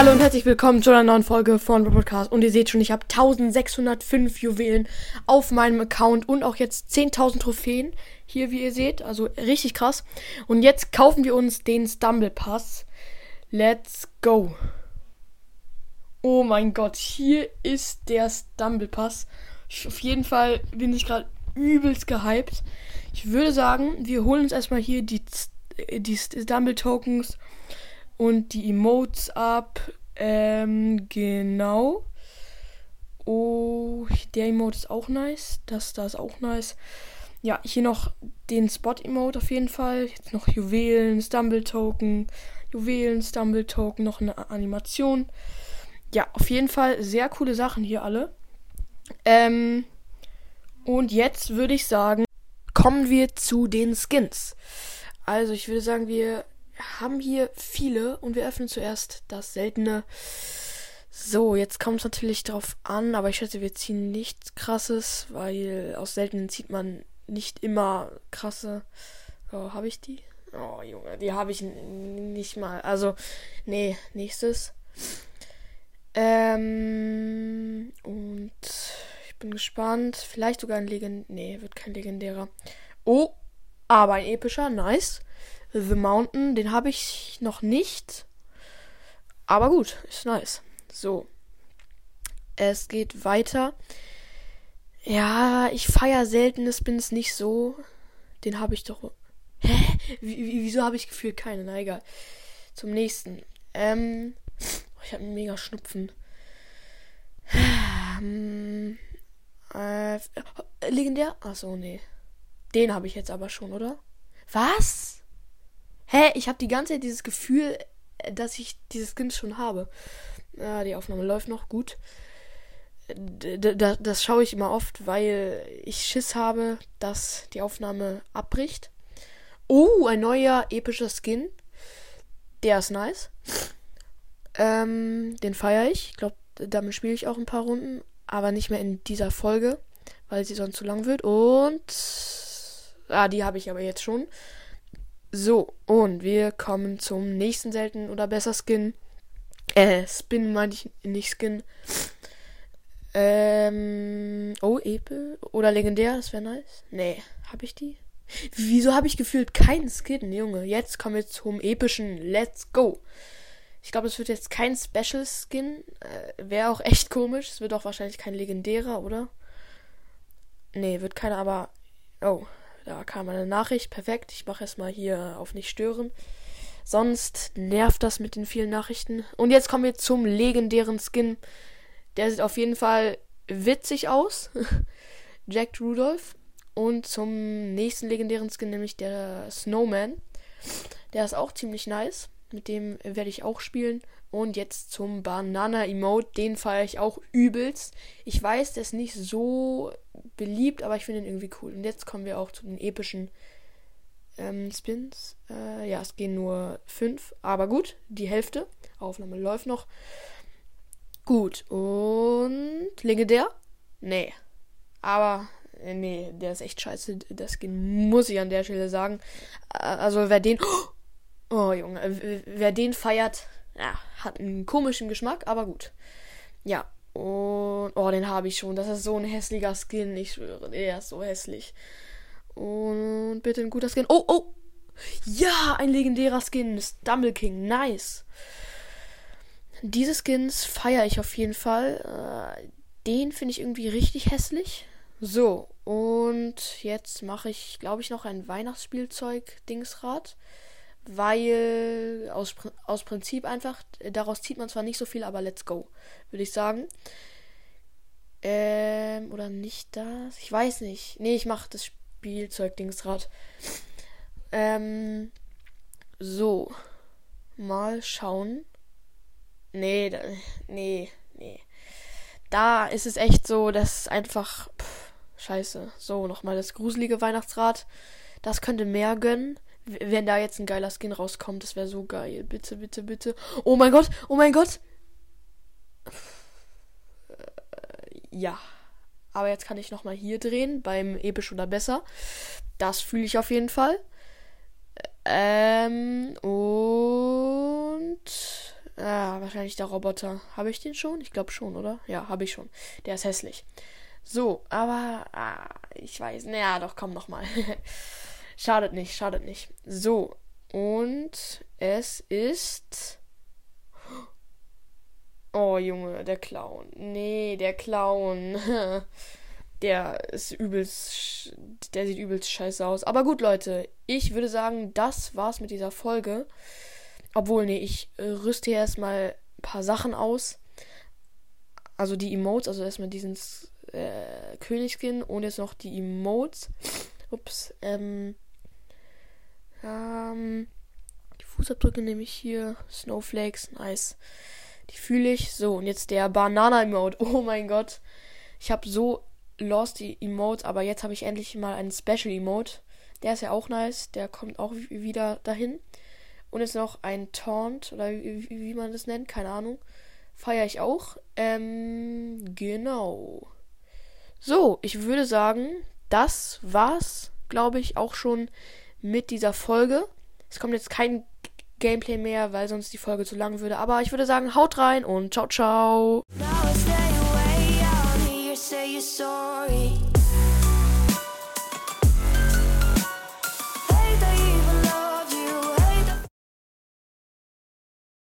Hallo und herzlich willkommen zu einer neuen Folge von Podcast. Und ihr seht schon, ich habe 1605 Juwelen auf meinem Account und auch jetzt 10.000 Trophäen. Hier, wie ihr seht, also richtig krass. Und jetzt kaufen wir uns den Stumble Pass. Let's go. Oh mein Gott, hier ist der Stumble Pass. Auf jeden Fall bin ich gerade übelst gehypt. Ich würde sagen, wir holen uns erstmal hier die, die Stumble Tokens und die Emotes ab. Ähm, genau. Oh, der Emote ist auch nice. Das da ist auch nice. Ja, hier noch den Spot-Emote auf jeden Fall. Jetzt noch Juwelen, Stumble-Token. Juwelen, Stumble-Token, noch eine Animation. Ja, auf jeden Fall sehr coole Sachen hier alle. Ähm, und jetzt würde ich sagen, kommen wir zu den Skins. Also ich würde sagen, wir haben hier viele und wir öffnen zuerst das seltene. So, jetzt kommt es natürlich drauf an, aber ich schätze, wir ziehen nichts krasses, weil aus seltenen zieht man nicht immer krasse. Oh, habe ich die? Oh, Junge, die habe ich nicht mal. Also, nee, nächstes. Ähm, und ich bin gespannt. Vielleicht sogar ein Legend. Nee, wird kein legendärer. Oh, aber ein epischer. Nice. The Mountain, den habe ich noch nicht. Aber gut, ist nice. So. Es geht weiter. Ja, ich feiere seltene Spins nicht so. Den habe ich doch. Hä? Wieso habe ich gefühlt keine? Na egal. Zum nächsten. Ähm. Ich habe einen mega Schnupfen. Ähm, äh, legendär? Achso, nee. Den habe ich jetzt aber schon, oder? Was? Hä? Ich habe die ganze Zeit dieses Gefühl, äh, dass ich dieses Kind schon habe. Ja, die Aufnahme läuft noch gut. D das, das schaue ich immer oft, weil ich Schiss habe, dass die Aufnahme abbricht. Oh, ein neuer epischer Skin. Der ist nice. Ähm, den feiere ich. Ich glaube, damit spiele ich auch ein paar Runden. Aber nicht mehr in dieser Folge, weil sie sonst zu lang wird. Und. Ah, die habe ich aber jetzt schon. So, und wir kommen zum nächsten seltenen oder besser Skin. Äh, Spin meinte ich nicht Skin. Ähm, oh, Epe oder legendär, das wäre nice. Nee, habe ich die? Wieso habe ich gefühlt keinen Skin, Junge? Jetzt kommen wir zum epischen Let's Go. Ich glaube, es wird jetzt kein Special Skin. Äh, wäre auch echt komisch. Es wird auch wahrscheinlich kein legendärer, oder? Nee, wird keiner, aber. Oh, da kam eine Nachricht. Perfekt. Ich mache erstmal hier auf nicht stören. Sonst nervt das mit den vielen Nachrichten. Und jetzt kommen wir zum legendären Skin. Der sieht auf jeden Fall witzig aus. Jack Rudolph. Und zum nächsten legendären Skin, nämlich der Snowman. Der ist auch ziemlich nice. Mit dem werde ich auch spielen. Und jetzt zum Banana Emote. Den feiere ich auch übelst. Ich weiß, der ist nicht so beliebt, aber ich finde ihn irgendwie cool. Und jetzt kommen wir auch zu den epischen ähm, Spins. Äh, ja, es gehen nur fünf, aber gut, die Hälfte. Aufnahme läuft noch. Gut, und legendär? Nee. Aber, äh, nee, der ist echt scheiße. Das muss ich an der Stelle sagen. Äh, also, wer den. Oh, Junge, wer den feiert, ja, hat einen komischen Geschmack, aber gut. Ja, und. Oh, den habe ich schon. Das ist so ein hässlicher Skin. Ich schwöre, der ist so hässlich. Und bitte ein guter Skin. Oh, oh! Ja, ein legendärer Skin. Stumble King. Nice. Diese Skins feiere ich auf jeden Fall. Äh, den finde ich irgendwie richtig hässlich. So, und jetzt mache ich, glaube ich, noch ein Weihnachtsspielzeug-Dingsrad weil aus, aus Prinzip einfach, daraus zieht man zwar nicht so viel, aber let's go, würde ich sagen. Ähm, oder nicht das? Ich weiß nicht. Nee, ich mache das Spielzeug-Dingsrad. Ähm, so. Mal schauen. Nee, da, nee, nee. Da ist es echt so, dass einfach. Pff, scheiße. So, nochmal das gruselige Weihnachtsrad. Das könnte mehr gönnen wenn da jetzt ein geiler Skin rauskommt, das wäre so geil. Bitte, bitte, bitte. Oh mein Gott, oh mein Gott. Äh, ja. Aber jetzt kann ich nochmal hier drehen, beim Episch oder besser. Das fühle ich auf jeden Fall. Ähm, und Ah, wahrscheinlich der Roboter. Habe ich den schon? Ich glaube schon, oder? Ja, habe ich schon. Der ist hässlich. So, aber ah, ich weiß. Naja, doch, komm nochmal. schadet nicht, schadet nicht. So, und es ist. Oh, Junge, der Clown. Nee, der Clown. der ist übelst. Der sieht übelst scheiße aus. Aber gut, Leute, ich würde sagen, das war's mit dieser Folge. Obwohl, nee, ich rüste erstmal ein paar Sachen aus. Also die Emotes, also erstmal diesen äh, Königsskin und jetzt noch die Emotes. Ups. Ähm. Die Fußabdrücke nehme ich hier. Snowflakes, nice. Die fühle ich. So, und jetzt der Banana-Emote. Oh mein Gott. Ich habe so lost die Emotes, aber jetzt habe ich endlich mal einen Special Emote. Der ist ja auch nice. Der kommt auch wieder dahin. Und jetzt noch ein Taunt, oder wie, wie man das nennt, keine Ahnung. Feiere ich auch. Ähm, genau. So, ich würde sagen, das war's, glaube ich, auch schon mit dieser Folge. Es kommt jetzt kein Gameplay mehr, weil sonst die Folge zu lang würde. Aber ich würde sagen, haut rein und ciao, ciao.